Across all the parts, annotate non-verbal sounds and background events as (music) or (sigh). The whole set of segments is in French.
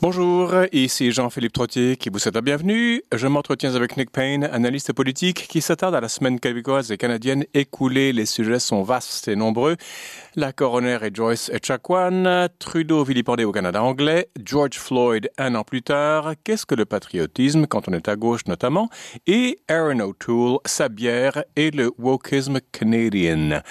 Bonjour, ici Jean-Philippe Trottier qui vous souhaite la bienvenue. Je m'entretiens avec Nick Payne, analyste politique qui s'attarde à la semaine québécoise et canadienne écoulée. Les sujets sont vastes et nombreux. La coroner est Joyce Echaquan, Trudeau vilipendé au Canada anglais, George Floyd un an plus tard, qu'est-ce que le patriotisme quand on est à gauche notamment, et Aaron O'Toole, sa bière et le wokisme canadien.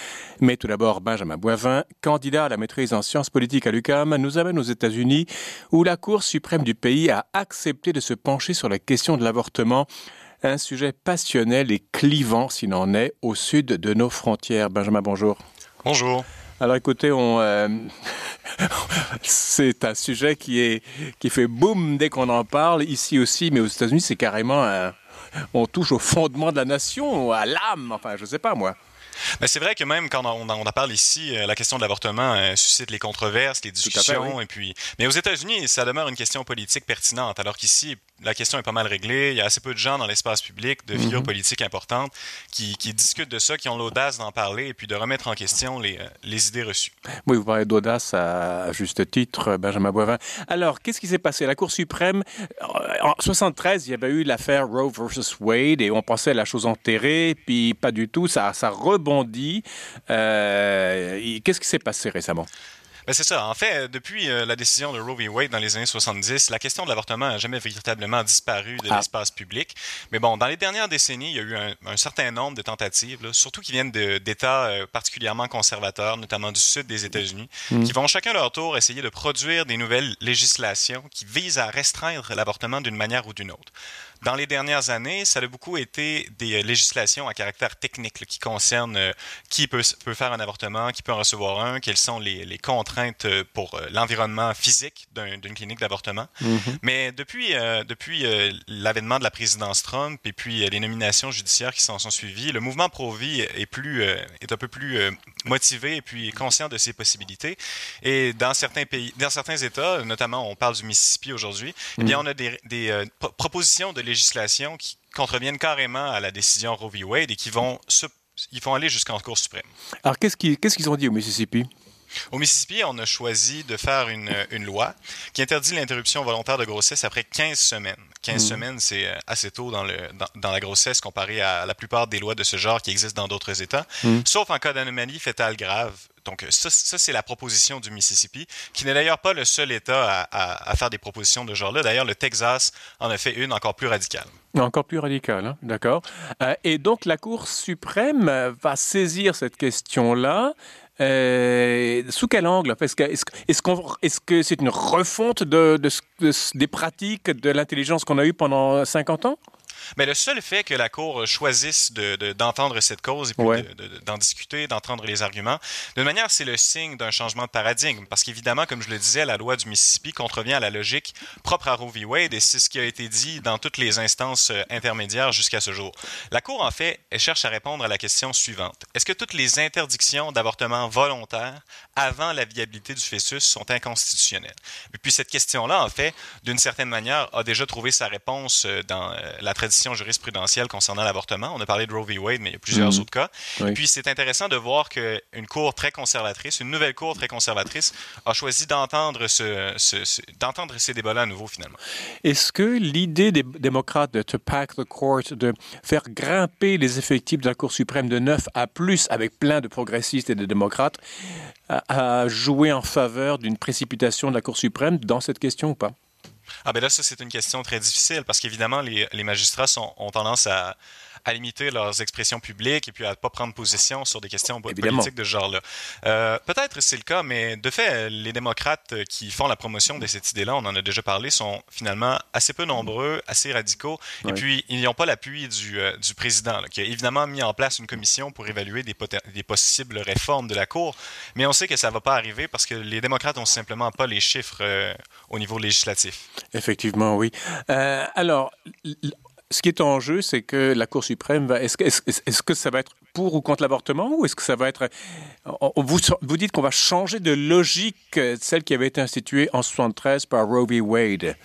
Mais tout d'abord, Benjamin Boivin, candidat à la maîtrise en sciences politiques à l'UQAM, nous amène aux États-Unis où la Cour suprême du pays a accepté de se pencher sur la question de l'avortement un sujet passionnel et clivant s'il en est au sud de nos frontières. Benjamin, bonjour. Bonjour. Alors écoutez, on, euh, (laughs) c'est un sujet qui, est, qui fait boum dès qu'on en parle, ici aussi, mais aux États-Unis, c'est carrément un, on touche au fondement de la nation, à l'âme, enfin, je sais pas moi. Mais c'est vrai que même quand on, en parle ici, euh, la question de l'avortement euh, suscite les controverses, les discussions, et puis. Mais aux États-Unis, ça demeure une question politique pertinente, alors qu'ici, la question est pas mal réglée. Il y a assez peu de gens dans l'espace public, de figures mhm. politiques importantes, qui, discutent de ça, qui ont l'audace d'en parler et puis de remettre en question les, euh, les idées reçues. Oui, vous parlez d'audace à, juste titre, Benjamin Boivin. Alors, qu'est-ce qui s'est passé? La Cour suprême, en 73, il y avait eu l'affaire Roe versus Wade et on pensait à la chose enterrée, puis pas du tout. Ça, ça rebondit. Euh, qu'est-ce qui s'est passé récemment? Ben c'est ça. En fait, depuis euh, la décision de Roe v. Wade dans les années 70, la question de l'avortement n'a jamais véritablement disparu de ah. l'espace public. Mais bon, dans les dernières décennies, il y a eu un, certain nombre de tentatives, surtout qui viennent d'États euh, particulièrement conservateurs, notamment du sud des États-Unis, mm. qui vont chacun leur tour essayer de produire des nouvelles législations qui visent à restreindre l'avortement d'une manière ou d'une autre. Dans les dernières années, ça a beaucoup été des euh, législations à caractère technique qui concernent euh, qui peut, peut, faire un avortement, qui peut en recevoir un, quelles sont les, les contraintes euh, pour l'environnement physique d'une clinique d'avortement. Mm-hmm. Mais depuis, depuis l'avènement de la présidence Trump et puis les nominations judiciaires qui s'en sont suivies, le mouvement pro-vie est, plus, est un peu plus motivé et puis conscient de ses possibilités. Et dans certains pays, dans certains États, notamment on parle du Mississippi aujourd'hui, eh bien mm. on a des, des propositions de législation qui contreviennent carrément à la décision Roe v. Wade et qui vont, ils vont aller jusqu'en Cour suprême. Alors, qu'est-ce qu'ils ont dit au Mississippi? Au Mississippi, on a choisi de faire une, une loi qui interdit l'interruption volontaire de grossesse après 15 semaines. 15 mm. semaines, c'est euh, assez tôt dans, le, dans, la grossesse comparé à la plupart des lois de ce genre qui existent dans d'autres États, mm. sauf en cas d'anomalie fétale grave. Donc, ça, ça c'est la proposition du Mississippi, qui n'est d'ailleurs pas le seul État à, faire des propositions de ce genre-là. D'ailleurs, le Texas en a fait une encore plus radicale. Encore plus radicale, hein? d'accord. Euh, et donc, la Cour suprême va saisir cette question-là. Euh, sous quel angle? Est-ce que c'est -ce que c'est une refonte de, des pratiques de l'intelligence qu'on a eue pendant 50 ans? Mais le seul fait que la Cour choisisse d'entendre de, cette cause et puis d'en discuter, d'entendre les arguments, de manière, c'est le signe d'un changement de paradigme. Parce qu'évidemment, comme je le disais, la loi du Mississippi contrevient à la logique propre à Roe v. Wade et c'est ce qui a été dit dans toutes les instances euh, intermédiaires jusqu'à ce jour. La Cour, en fait, elle cherche à répondre à la question suivante. Est-ce que toutes les interdictions d'avortement volontaire avant la viabilité du fœtus sont inconstitutionnelles? Et puis cette question-là, en fait, d'une certaine manière, a déjà trouvé sa réponse euh, dans euh, la tradition jurisprudentielle concernant l'avortement. On a parlé de Roe v. Wade, mais il y a plusieurs mhm. autres cas. Et puis, c'est intéressant de voir qu'une cour très conservatrice, une nouvelle cour très conservatrice, a choisi d'entendre ce, d'entendre ces débats-là à nouveau, finalement. Est-ce que l'idée des démocrates de to pack the court, de faire grimper les effectifs de la Cour suprême de 9 à plus avec plein de progressistes et de démocrates, a joué en faveur d'une précipitation de la Cour suprême dans cette question ou pas? Ah ben là, ça, c'est une question très difficile parce qu'évidemment, les, magistrats ont tendance à, à limiter leurs expressions publiques et puis à ne pas prendre position sur des questions politiques de ce genre-là. Euh, Peut-être c'est le cas, mais de fait, les démocrates qui font la promotion de cette idée-là, on en a déjà parlé, sont finalement assez peu nombreux, assez radicaux, et puis ils n'ont pas l'appui du, euh, du, président, qui a évidemment mis en place une commission pour évaluer des, des, possibles réformes de la Cour, mais on sait que ça ne va pas arriver parce que les démocrates n'ont simplement pas les chiffres euh, au niveau législatif. Effectivement, oui. Euh, alors, ce qui est en jeu, c'est que la Cour suprême va. Est-ce que, est que, ça va être pour ou contre l'avortement ou est-ce que ça va être. Vous, vous dites qu'on va changer de logique, celle qui avait été instituée en 73 par Roe v. Wade.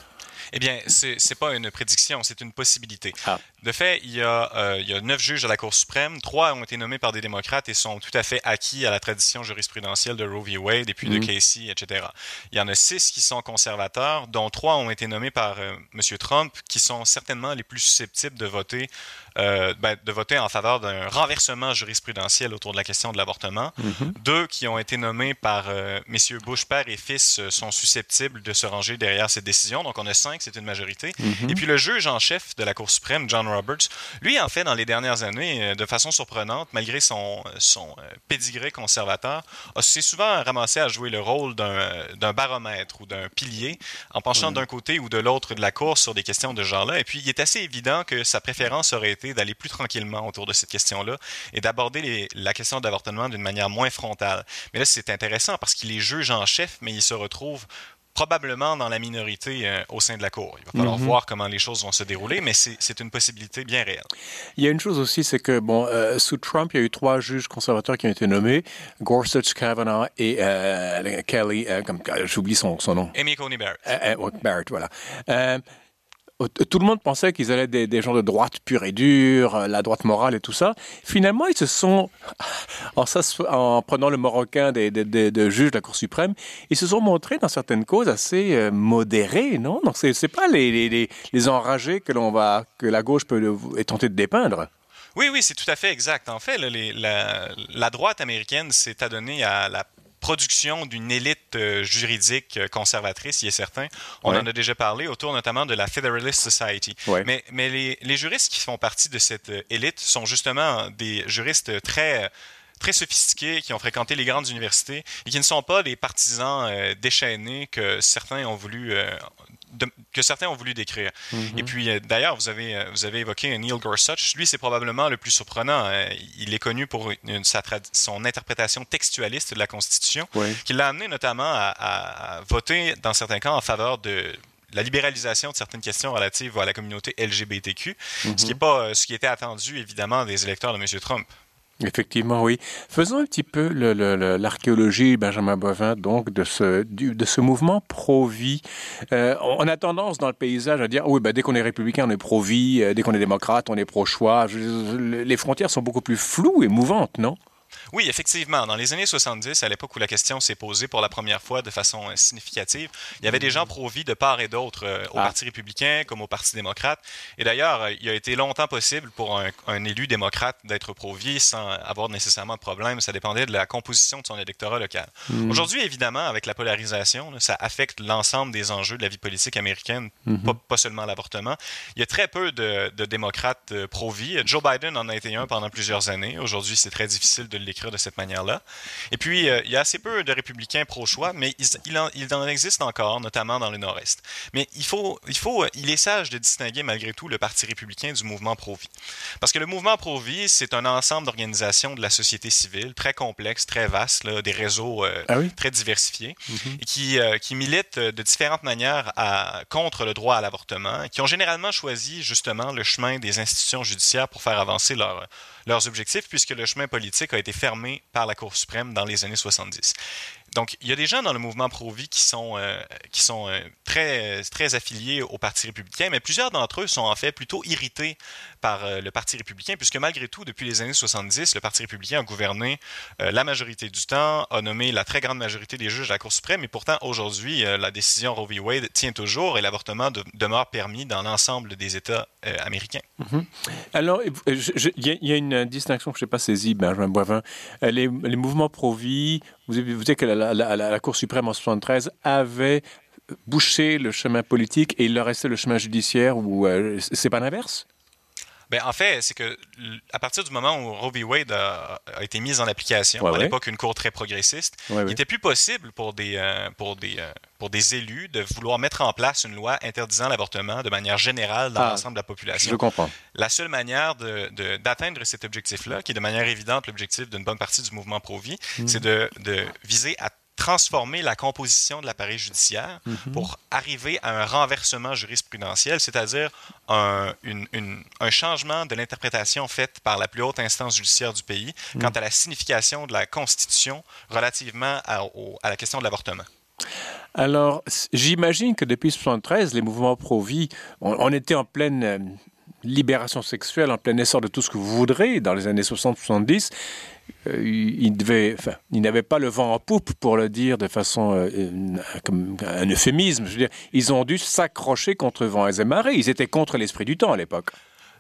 Eh bien, ce n'est pas une prédiction, c'est une possibilité. Ah. De fait, il y, a, euh, il y a neuf juges à la Cour suprême. Trois ont été nommés par des démocrates et sont tout à fait acquis à la tradition jurisprudentielle de Roe v. Wade et puis de mhm. Casey, etc. Il y en a six qui sont conservateurs, dont trois ont été nommés par euh, M. Trump, qui sont certainement les plus susceptibles de voter euh, ben, de voter en faveur d'un renversement jurisprudentiel autour de la question de l'avortement. Mhm. Deux qui ont été nommés par messieurs Bush père et fils sont susceptibles de se ranger derrière cette décision. Donc on a cinq, c'est une majorité. Mhm. Et puis le juge en chef de la Cour suprême, John Roberts, lui en fait dans les dernières années, de façon surprenante, malgré son, son pédigré conservateur, s'est souvent ramassé à jouer le rôle d'un baromètre ou d'un pilier en penchant d'un côté ou de l'autre de la Cour sur des questions de ce genre-là. Et puis il est assez évident que sa préférence aurait été d'aller plus tranquillement autour de cette question-là et d'aborder la question d'avortement d'une manière moins frontale. Mais là, c'est intéressant parce qu'il est juge en chef, mais il se retrouve probablement dans la minorité euh, au sein de la Cour. Il va falloir mhm. voir comment les choses vont se dérouler, mais c'est une possibilité bien réelle. Il y a une chose aussi, c'est que bon, euh, sous Trump, il y a eu trois juges conservateurs qui ont été nommés Gorsuch, Kavanaugh et euh, Kelly, comme j'oublie son, son, nom. Amy Coney Barrett. Barrett, voilà. Tout le monde pensait qu'ils allaient des, des gens de droite pure et dure, euh, la droite morale et tout ça. Finalement, ils se sont, (laughs) en, en prenant le marocain des, des, juges de la Cour suprême, ils se sont montrés dans certaines causes assez euh, modérés, non? Donc, c'est, c'est pas les, enragés que la gauche peut est tentée de dépeindre. Oui, oui, c'est tout à fait exact. En fait, la, la, droite américaine s'est adonnée à la production d'une élite euh, juridique euh, conservatrice, il est certain. On en a déjà parlé autour notamment de la Federalist Society. Mais, mais les, les, juristes qui font partie de cette euh, élite sont justement des juristes très très sophistiqués qui ont fréquenté les grandes universités et qui ne sont pas des partisans déchaînés que certains ont voulu que certains ont voulu décrire. Mm-hmm. Et puis, euh, d'ailleurs, vous avez, euh, vous avez évoqué Neil Gorsuch. Lui, c'est probablement le plus surprenant. Hein. il est connu pour son interprétation textualiste de la Constitution, qui l'a amené notamment à, voter, dans certains cas, en faveur de la libéralisation de certaines questions relatives à la communauté LGBTQ, ce qui n'est mm-hmm. pas euh, ce qui était attendu, évidemment, des électeurs de M. Trump. Effectivement, oui. Faisons un petit peu l'archéologie, Benjamin Bovin, donc, de ce, mouvement pro-vie. Euh, on a tendance dans le paysage à dire, oui, ben, dès qu'on est républicain, on est pro-vie, euh, dès qu'on est démocrate, on est pro-choix. Les frontières sont beaucoup plus floues et mouvantes, non? Oui, effectivement. Dans les années 70, à l'époque où la question s'est posée pour la première fois de façon euh, significative, il y avait des gens pro-vie de part et d'autre euh, au ah. Parti républicain comme au Parti démocrate. Et d'ailleurs, euh, il a été longtemps possible pour un, élu démocrate d'être pro-vie sans avoir nécessairement de problème. Ça dépendait de la composition de son électorat local. Hmm. Aujourd'hui, évidemment, avec la polarisation, ça affecte l'ensemble des enjeux de la vie politique américaine, hmm. pas, seulement l'avortement. Il y a très peu de, de démocrates pro-vie. Joe Biden en a été un pendant plusieurs années. Aujourd'hui, c'est très difficile de l'écrire de cette manière-là. Et puis, euh, il y a assez peu de républicains pro-choix, mais il, en, il, en, existe encore, notamment dans le Nord-Est. Mais il faut, il faut, il est sage de distinguer malgré tout le Parti républicain du mouvement pro-vie. Parce que le mouvement pro-vie, c'est un ensemble d'organisations de la société civile très complexe, très vaste, là, des réseaux euh, ah très diversifiés, mm-hmm. et qui, euh, qui militent de différentes manières à, contre le droit à l'avortement, qui ont généralement choisi justement le chemin des institutions judiciaires pour faire avancer leur leurs objectifs, puisque le chemin politique a été fermé par la Cour suprême dans les années 70. Donc, il y a des gens dans le mouvement pro-vie qui sont, euh, qui sont euh, très, très affiliés au Parti républicain, mais plusieurs d'entre eux sont en fait plutôt irrités par euh, le Parti républicain, puisque malgré tout, depuis les années 70, le Parti républicain a gouverné la majorité du temps, a nommé la très grande majorité des juges à la Cour suprême, et pourtant, aujourd'hui, la décision Roe v. Wade tient toujours et l'avortement demeure permis dans l'ensemble des États américains. Mm-hmm. Alors, il y, a une distinction que je n'ai pas saisie, Benjamin Boivin. Les, les mouvements pro-vie, vous avez que la, la, Cour suprême en 73 avait bouché le chemin politique et il leur restait le chemin judiciaire ou euh, c'est pas l'inverse? Ben, en fait, c'est que à partir du moment où Roe v. Wade a, été mise en application, à l'époque une cour très progressiste, il n'était plus possible pour des, euh, pour, des, euh, pour des élus de vouloir mettre en place une loi interdisant l'avortement de manière générale dans ah, l'ensemble de la population. Je comprends. La seule manière d'atteindre de, cet objectif-là, qui est de manière évidente l'objectif d'une bonne partie du mouvement pro-vie, hmm. c'est de, de viser à transformer la composition de l'appareil judiciaire mhm. pour arriver à un renversement jurisprudentiel, c'est-à-dire un, un, changement de l'interprétation faite par la plus haute instance judiciaire du pays mhm. quant à la signification de la Constitution relativement à, à la question de l'avortement. Alors, j'imagine que depuis 1973, les mouvements pro-vie, on, était en pleine euh, libération sexuelle en plein essor de tout ce que vous voudrez dans les années 60-70, euh, il, devait, enfin, il n'avait pas le vent en poupe pour le dire de façon euh, comme un euphémisme. Je veux dire, ils ont dû s'accrocher contre vent et marées. Ils étaient contre l'esprit du temps à l'époque.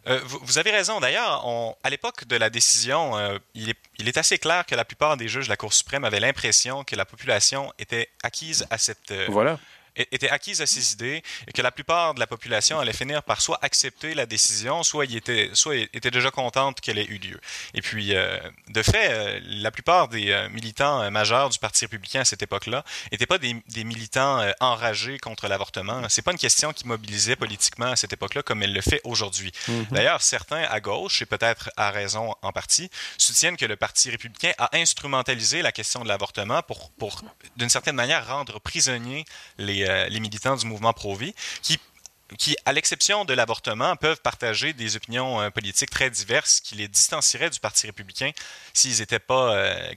Euh, vous, avez raison. D'ailleurs, à l'époque de la décision, il, est, il, est, assez clair que la plupart des juges de la Cour suprême avaient l'impression que la population était acquise à cette, voilà était acquise à ces idées et que la plupart de la population allait finir par soit accepter la décision, soit, il était, soit était déjà contente qu'elle ait eu lieu. Et puis, euh, de fait, euh, la plupart des euh, militants majeurs du Parti républicain à cette époque-là n'étaient pas des, des militants enragés contre l'avortement. C'est pas une question qui mobilisait politiquement à cette époque-là comme elle le fait aujourd'hui. Mm-hmm. D'ailleurs, certains à gauche, et peut-être à raison en partie, soutiennent que le Parti républicain a instrumentalisé la question de l'avortement pour, pour d'une certaine manière, rendre prisonniers les euh, les, militants du mouvement pro-vie, qui qui, à l'exception de l'avortement, peuvent partager des opinions euh, politiques très diverses qui les distancieraient du Parti républicain s'ils n'étaient pas euh,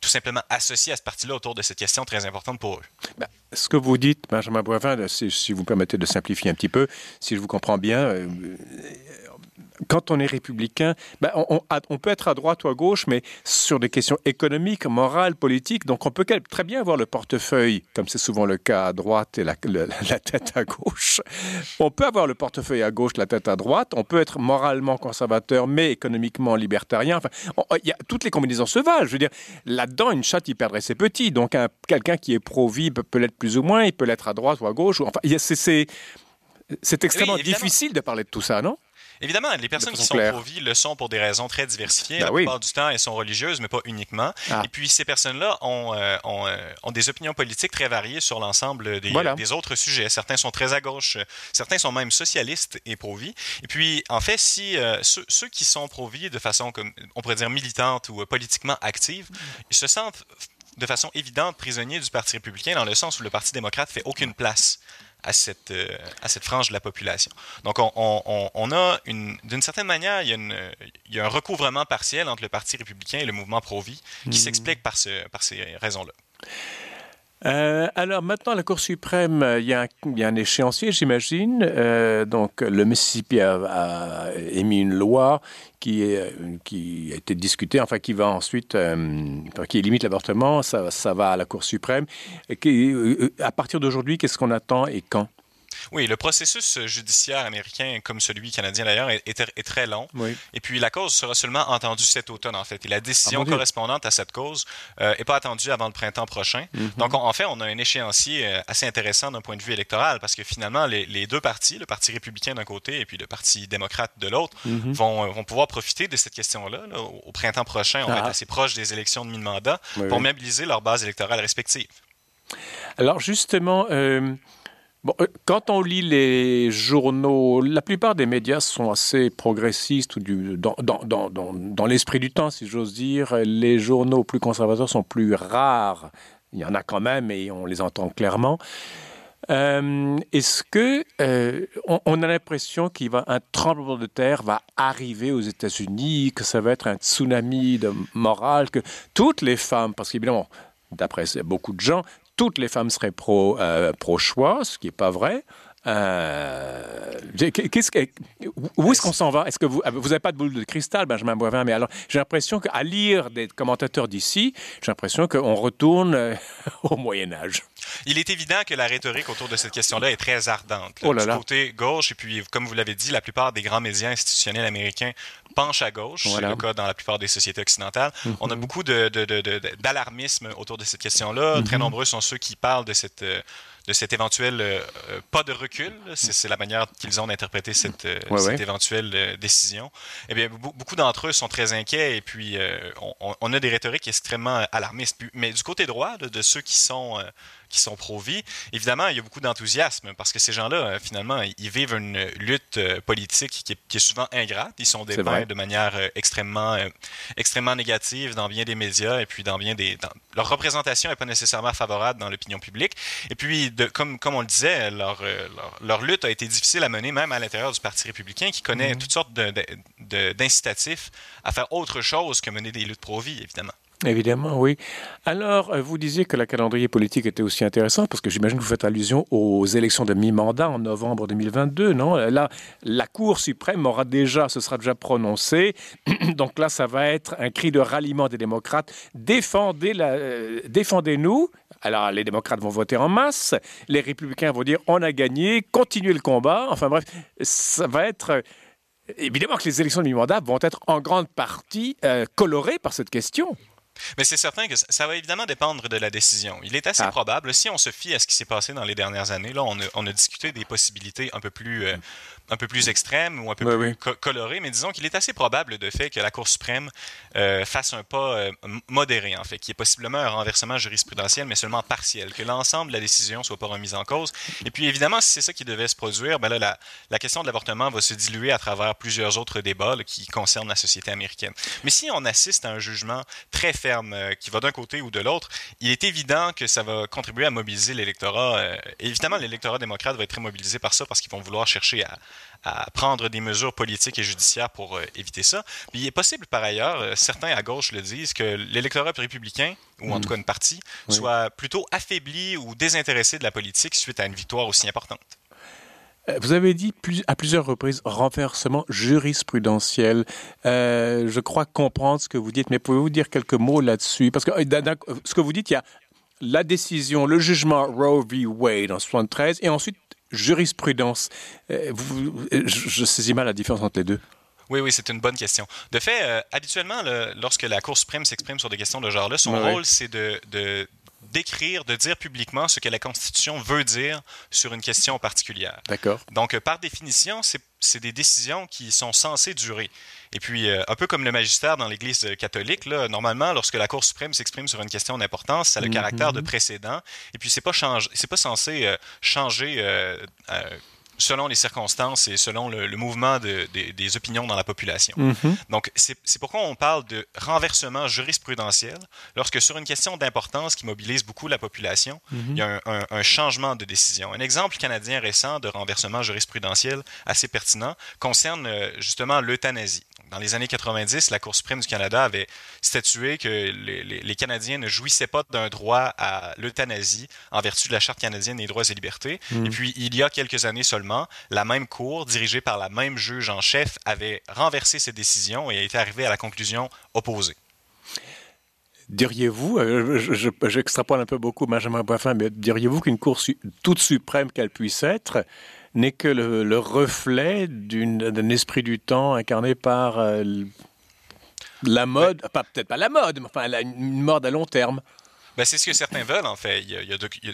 tout simplement associés à ce parti-là autour de cette question très importante pour eux. Ben, ce que vous dites, Benjamin Boivin, si, vous me permettez de simplifier un petit peu, si je vous comprends bien, quand on est républicain, ben on, on, peut être à droite ou à gauche, mais sur des questions économiques, morales, politiques, donc on peut très bien avoir le portefeuille, comme c'est souvent le cas à droite et la, (laughs) la, tête à gauche. On peut avoir le portefeuille à gauche, la tête à droite. On peut être moralement conservateur, mais économiquement libertarien. Enfin, il y a, toutes les combinaisons se valent. Je veux dire, là-dedans, une chatte, il perdrait ses petits. Donc, quelqu'un qui est pro-vie peut, l'être plus ou moins. Il peut l'être à droite ou à gauche. Enfin, c'est extrêmement difficile de parler de tout ça, non? Évidemment, les personnes qui sont pro-vie le sont pour des raisons très diversifiées. Ben la plupart du temps, elles sont religieuses, mais pas uniquement. Ah. Et puis, ces personnes-là ont, euh, euh, ont, des opinions politiques très variées sur l'ensemble des, des, autres sujets. Certains sont très à gauche, certains sont même socialistes et pro-vie. Et puis, en fait, si euh, ceux, ceux, qui sont pro-vie de façon, comme on pourrait dire, militante ou politiquement active, ils se sentent de façon évidente prisonniers du Parti républicain dans le sens où le Parti démocrate fait aucune place à cette, euh, à cette frange de la population. Donc, on, on, on a, d'une certaine manière, il y, a une, il y, a un recouvrement partiel entre le Parti républicain et le mouvement pro-vie qui hmm. s'explique par, ce, par ces raisons-là. Euh, alors maintenant, la Cour suprême, il y a un, il y a un échéancier, j'imagine. Euh, donc le Mississippi a, émis une loi qui, a été discutée, enfin qui va ensuite, euh, qui limite l'avortement. Ça, va à la Cour suprême. Et euh, à partir d'aujourd'hui, qu'est-ce qu'on attend et quand? Oui, le processus judiciaire américain, comme celui canadien d'ailleurs, est, très long. Et puis la cause sera seulement entendue cet automne, en fait. Et la décision ah, correspondante à cette cause n'est euh, pas attendue avant le printemps prochain. Mhm. Donc, en fait, on a un échéancier euh, assez intéressant d'un point de vue électoral parce que finalement, les, deux partis, le Parti républicain d'un côté et puis le Parti démocrate de l'autre, mhm. vont, euh, vont, pouvoir profiter de cette question-là. Au, printemps prochain, on va être ah. assez proche des élections de mi-mandat pour mobiliser leur base électorale respective. Alors, justement, Euh, quand on lit les journaux, la plupart des médias sont assez progressistes ou dans, l'esprit du temps, si j'ose dire. Les journaux plus conservateurs sont plus rares. Il y en a quand même et on les entend clairement. Euh, Est-ce que euh, on, a l'impression qu'il va un tremblement de terre va arriver aux États-Unis, que ça va être un tsunami de morale, que toutes les femmes, parce qu'évidemment, d'après beaucoup de gens, toutes les femmes seraient euh, pro-choix, ce qui n'est pas vrai. Euh, qu'est-ce que, où est-ce qu'on s'en va? Est-ce que vous vous n'avez pas de boule de cristal, Benjamin Boivin Mais alors, j'ai l'impression qu'à lire des commentateurs d'ici, j'ai l'impression qu'on retourne euh, (laughs) au Moyen Âge. Il est évident que la rhétorique autour de cette question-là est très ardente. oh là du côté gauche, et puis comme vous l'avez dit, la plupart des grands médias institutionnels américains penchent à gauche. C'est le cas dans la plupart des sociétés occidentales. Mm-hmm. On a beaucoup d'alarmisme de, de, autour de cette question-là. Très mm-hmm. nombreux sont ceux qui parlent de cette euh, de cet éventuel euh, euh, pas de recul. C'est la manière qu'ils ont d'interpréter cette, euh, cette éventuelle décision. Eh bien, beaucoup d'entre eux sont très inquiets et puis on, on, a des rhétoriques extrêmement alarmistes. Mais du côté droit, de ceux qui sont qui sont pro-vie. Évidemment, il y a beaucoup d'enthousiasme parce que ces gens-là, euh, finalement, ils vivent une lutte euh, politique qui est, souvent ingrate. Ils sont dépeints de manière euh, extrêmement, extrêmement négative dans bien des médias et puis dans bien des. Leur représentation n'est pas nécessairement favorable dans l'opinion publique. Et puis, de, comme, comme on le disait, leur, leur, lutte a été difficile à mener même à l'intérieur du Parti républicain qui connaît mhm. toutes sortes d'incitatifs à faire autre chose que mener des luttes pro-vie, évidemment. Évidemment, oui. Alors, euh, vous disiez que le calendrier politique était aussi intéressant parce que j'imagine que vous faites allusion aux élections de mi-mandat en novembre 2022, non? Là, la Cour suprême aura déjà, ce sera déjà prononcé. (clears throat) Donc là, ça va être un cri de ralliement des démocrates. Défendez la, euh, défendez-nous. Alors, les démocrates vont voter en masse. Les républicains vont dire on a gagné, continuez le combat. Enfin bref, ça va être évidemment que les élections de mi-mandat vont être en grande partie euh, colorées par cette question. Mais c'est certain que ça va évidemment dépendre de la décision. Il est assez ah. probable, si on se fie à ce qui s'est passé dans les dernières années, là, on a, on a discuté des possibilités un peu plus, euh, un peu plus extrêmes ou un peu plus colorées, mais disons qu'il est assez probable de fait que la Cour suprême euh, fasse un pas euh, modéré, en fait, qui est possiblement un renversement jurisprudentiel, mais seulement partiel, que l'ensemble de la décision soit pas remise en cause. Et puis évidemment, si c'est ça qui devait se produire, ben là, la, la question de l'avortement va se diluer à travers plusieurs autres débats qui concernent la société américaine. Mais si on assiste à un jugement très faible, euh, qui va d'un côté ou de l'autre, il est évident que ça va contribuer à mobiliser l'électorat. Évidemment, l'électorat démocrate va être très mobilisé par ça parce qu'ils vont vouloir chercher à, prendre des mesures politiques et judiciaires pour euh, éviter ça. Mais il est possible, par ailleurs, certains à gauche le disent, que l'électorat républicain, ou en mm. tout cas une partie, soit plutôt affaibli ou désintéressé de la politique suite à une victoire aussi importante. Euh, vous avez dit plus, à plusieurs reprises renversement jurisprudentiel. Euh, je crois comprendre ce que vous dites, mais pouvez-vous dire quelques mots là-dessus? Parce que euh, ce que vous dites, il y a la décision, le jugement Roe v. Wade en 73, et ensuite jurisprudence. je, saisis mal la différence entre les deux. Oui, oui, c'est une bonne question. De fait, habituellement, lorsque la Cour suprême s'exprime sur des questions de genre-là, son rôle, c'est de, de, d'écrire, de dire publiquement ce que la Constitution veut dire sur une question particulière. D'accord. Donc, euh, par définition, c'est des décisions qui sont censées durer. Et puis, euh, un peu comme le magistère dans l'Église catholique, là, normalement, lorsque la Cour suprême s'exprime sur une question d'importance, ça a le mm-hmm. caractère de précédent. Et puis, c'est pas pas censé euh, changer selon les circonstances et selon le, mouvement des opinions dans la population. Mm-hmm. Donc, c'est pourquoi on parle de renversement jurisprudentiel lorsque sur une question d'importance qui mobilise beaucoup la population, mm-hmm. il y a un, changement de décision. Un exemple canadien récent de renversement jurisprudentiel assez pertinent concerne euh, justement l'euthanasie dans les années 90, la Cour suprême du Canada avait statué que les, Canadiens ne jouissaient pas d'un droit à l'euthanasie en vertu de la Charte canadienne des droits et libertés. Hmm. Et puis, il y a quelques années seulement, la même Cour, dirigée par la même juge en chef, avait renversé cette décision et était arrivée à la conclusion opposée. Diriez-vous, euh, j'extrapole un peu beaucoup Benjamin Boifin, mais diriez-vous qu'une Cour toute suprême qu'elle puisse être n'est que le, reflet d'un esprit du temps incarné par euh, la mode, pas peut-être pas la mode, mais enfin une mode à long terme. Ben, c'est ce que certains veulent, en fait. Il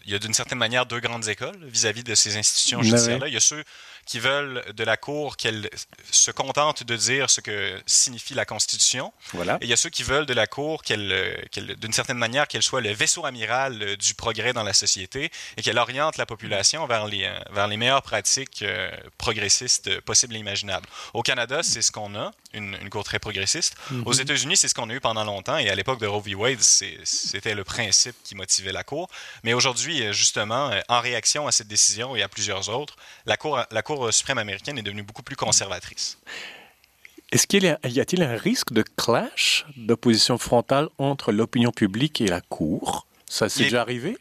y a, d'une certaine manière deux grandes écoles vis-à-vis de ces institutions ben judiciaires-là. Il y a ceux qui veulent de la Cour qu'elle se contente de dire ce que signifie la Constitution. Voilà. Et il y a ceux qui veulent de la Cour qu'elle, d'une certaine manière, qu'elle soit le vaisseau amiral du progrès dans la société et qu'elle oriente la population vers les, vers les meilleures pratiques euh, progressistes possibles et imaginables. Au Canada, c'est ce qu'on a, une, Cour très progressiste. Mm-hmm. Aux États-Unis, c'est ce qu'on a eu pendant longtemps et à l'époque de Roe v. Wade, c'était le principe qui motivait la Cour. Mais aujourd'hui, justement, en réaction à cette décision et à plusieurs autres, la Cour, la cour suprême américaine est devenue beaucoup plus conservatrice. Est-ce qu'il y, a-t-il un risque de clash, d'opposition frontale entre l'opinion publique et la Cour? Ça s'est déjà arrivé?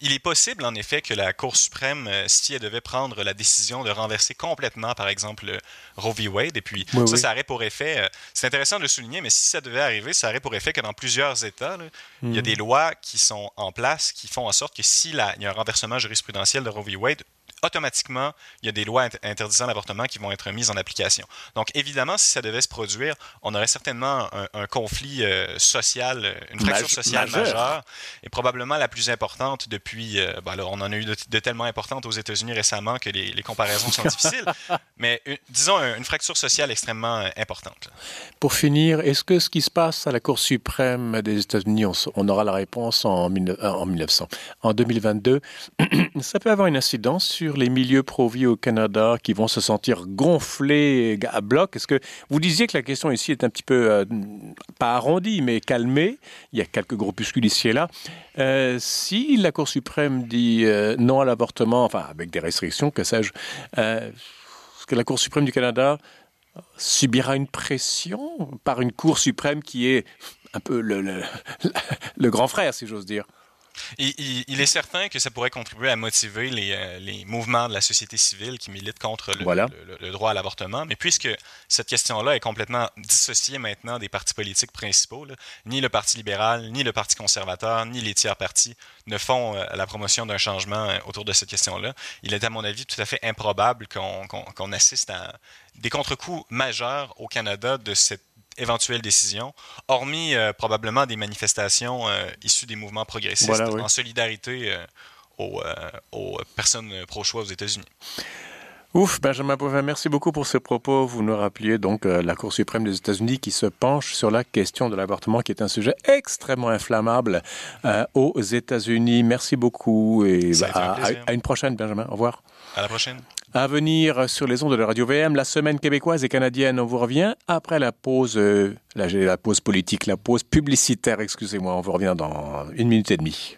Il est possible, en effet, que la Cour suprême, euh, si elle devait prendre la décision de renverser complètement, par exemple, Roe v. Wade, et puis ça, ça aurait pour effet, euh, c'est intéressant de le souligner, mais si ça devait arriver, ça aurait pour effet que dans plusieurs États, il y a mhm. des lois qui sont en place qui font en sorte que s'il y a un renversement jurisprudentiel de Roe v. Wade, automatiquement, il y a des lois interdisant l'avortement qui vont être mises en application. Donc, évidemment, si ça devait se produire, on aurait certainement un, conflit euh, social, euh, une fracture sociale majeure, et probablement la plus importante depuis. Euh, ben on en a eu de, tellement importantes aux États-Unis récemment que les, comparaisons sont difficiles, (laughs) mais disons une fracture sociale extrêmement importante. Pour finir, est-ce que ce qui se passe à la Cour suprême des États-Unis, on, aura la réponse en, en 1900, en 2022, (clears throat) ça peut avoir une incidence sur les milieux pro-vie au Canada qui vont se sentir gonflés à bloc Est-ce que vous disiez que la question ici est un petit peu, euh, pas arrondie, mais calmée? Il y a quelques groupuscules ici et là. Euh, si la Cour suprême dit euh, non à l'avortement, enfin avec des restrictions, que sais-je, est-ce que la Cour suprême du Canada subira une pression par une Cour suprême qui est un peu le (laughs) grand frère, si j'ose dire? Il, est certain que ça pourrait contribuer à motiver euh, les, mouvements de la société civile qui militent contre le, droit à l'avortement. Mais puisque cette question-là est complètement dissociée maintenant des partis politiques principaux, ni le Parti libéral, ni le Parti conservateur, ni les tiers partis ne font euh, la promotion d'un changement euh, autour de cette question-là, il est à mon avis tout à fait improbable qu'on assiste à des contre-coups majeurs au Canada de cette éventuelle décision, hormis euh, probablement des manifestations euh, issues des mouvements progressistes en solidarité euh, aux, personnes pro-choix aux États-Unis. Ouf, Benjamin Bovin, merci beaucoup pour ce propos. Vous nous rappeliez donc la Cour suprême des États-Unis qui se penche sur la question de l'avortement, qui est un sujet extrêmement inflammable aux États-Unis. Merci beaucoup et bah, à une prochaine, Benjamin. Au revoir. À la prochaine. À venir sur les ondes de la radio VM, la semaine québécoise et canadienne. On vous revient après la pause, euh, la, pause politique, la pause publicitaire, excusez-moi. On vous revient dans une minute et demie.